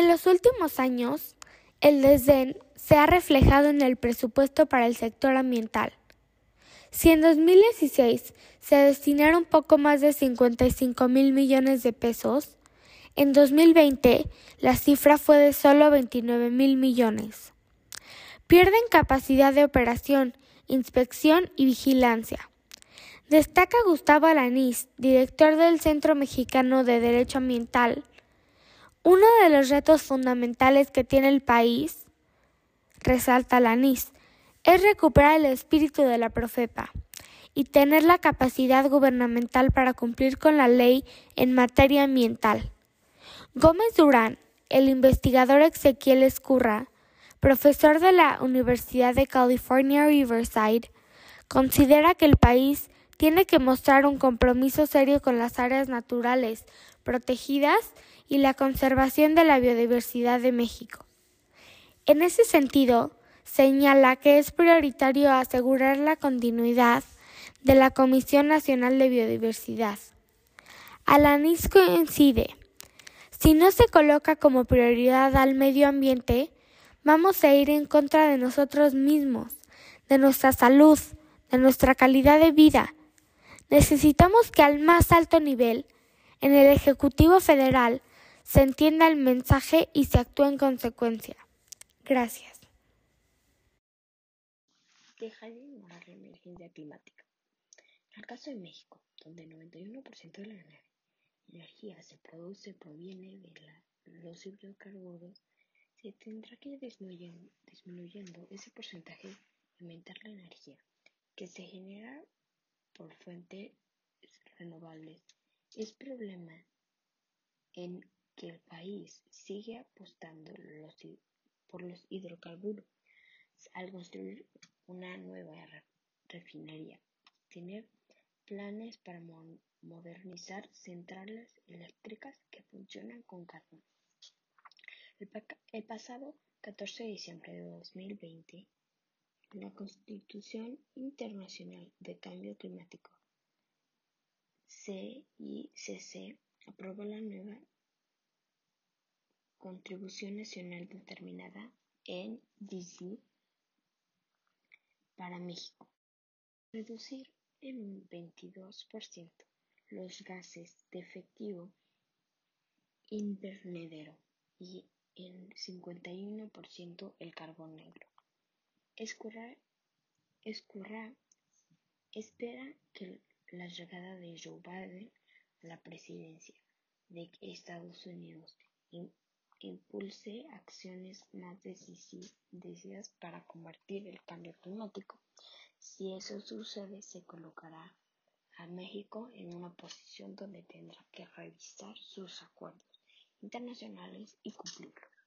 En los últimos años, el desdén se ha reflejado en el presupuesto para el sector ambiental. Si en 2016 se destinaron poco más de 55 mil millones de pesos, en 2020 la cifra fue de solo 29 mil millones. Pierden capacidad de operación, inspección y vigilancia. Destaca Gustavo Alanís, director del Centro Mexicano de Derecho Ambiental. Uno de los retos fundamentales que tiene el país, resalta Alanís, es recuperar el espíritu de la Profepa y tener la capacidad gubernamental para cumplir con la ley en materia ambiental. Gómez Durán, el investigador Ezequiel Escurra, profesor de la Universidad de California Riverside, considera que el país tiene que mostrar un compromiso serio con las áreas naturales protegidas y la conservación de la biodiversidad de México. En ese sentido, señala que es prioritario asegurar la continuidad de la Comisión Nacional de Biodiversidad. Alanis coincide si no se coloca como prioridad al medio ambiente, vamos a ir en contra de nosotros mismos, de nuestra salud, de nuestra calidad de vida. Necesitamos que al más alto nivel, en el Ejecutivo Federal, se entienda el mensaje y se actúe en consecuencia. Gracias. Deja de ignorar la emergencia climática. En el caso de México, donde el 91% de la energía se produce proviene de los hidrocarburos, se tendrá que ir disminuyendo, ese porcentaje y aumentar la energía que se genera por fuentes renovables. Es problema en que el país sigue apostando por los hidrocarburos al construir una nueva refinería, tener planes para modernizar centrales eléctricas que funcionan con carbón. El, pasado 14 de diciembre de 2020, la Constitución Internacional de Cambio Climático, CICC, aprobó la nueva contribución nacional determinada en para México. Reducir en un 22% los gases de efecto invernadero y en 51% el carbón negro. Escurra, espera que la llegada de Joe Biden a la presidencia de Estados Unidos impulse acciones más decisivas para combatir el cambio climático. Si eso sucede, se colocará a México en una posición donde tendrá que revisar sus acuerdos internacionales y cumplirlos.